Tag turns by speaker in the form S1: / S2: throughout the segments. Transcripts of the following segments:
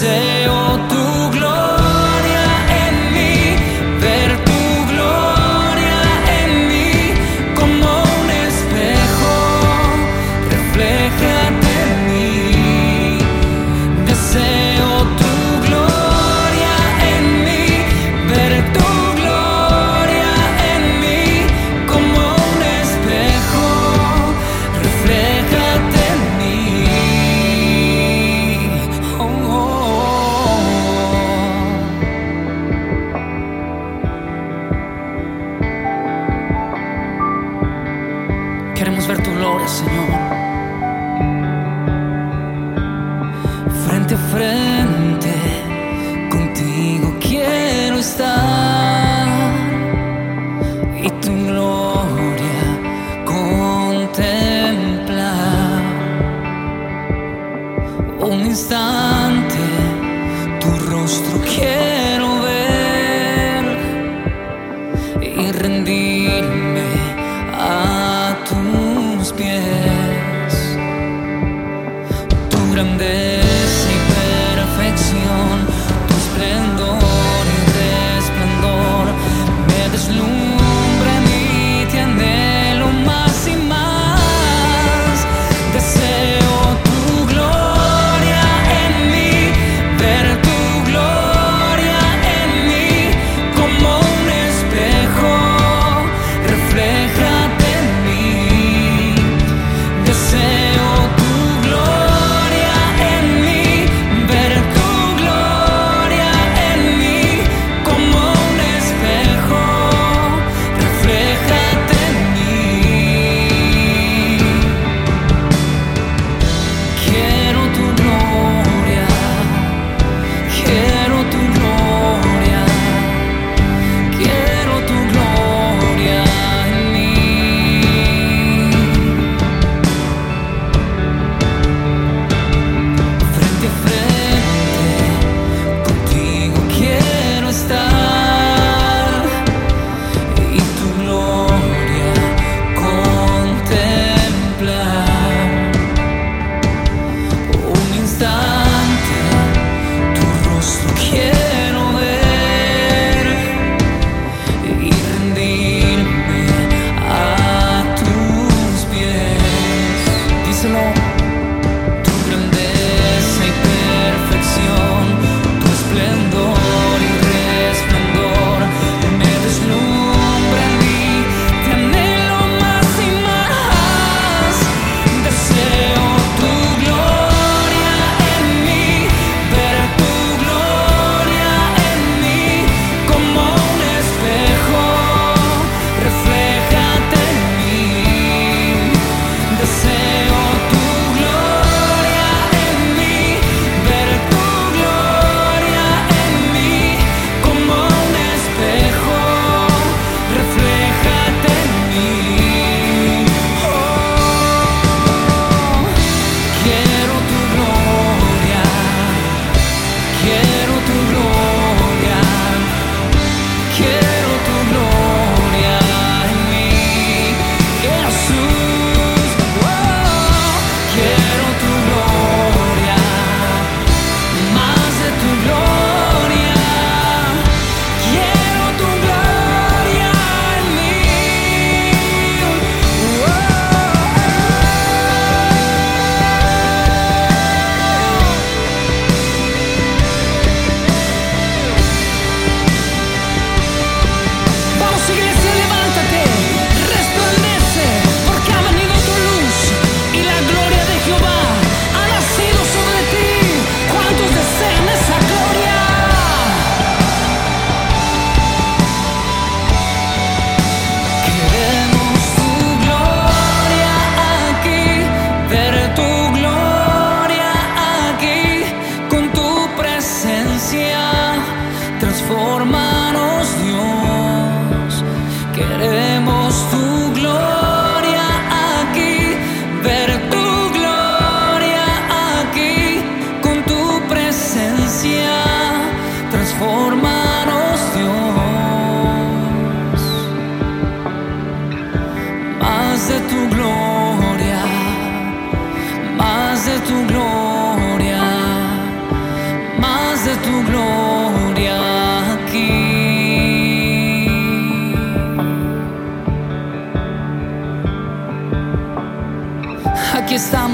S1: say ver tu gloria, Señor. Frente a frente,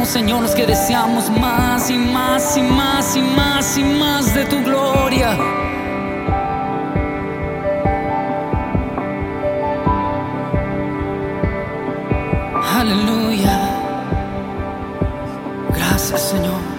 S1: somos, Señor, los que deseamos más y más y más y más y más de tu gloria. Aleluya. Gracias, Señor.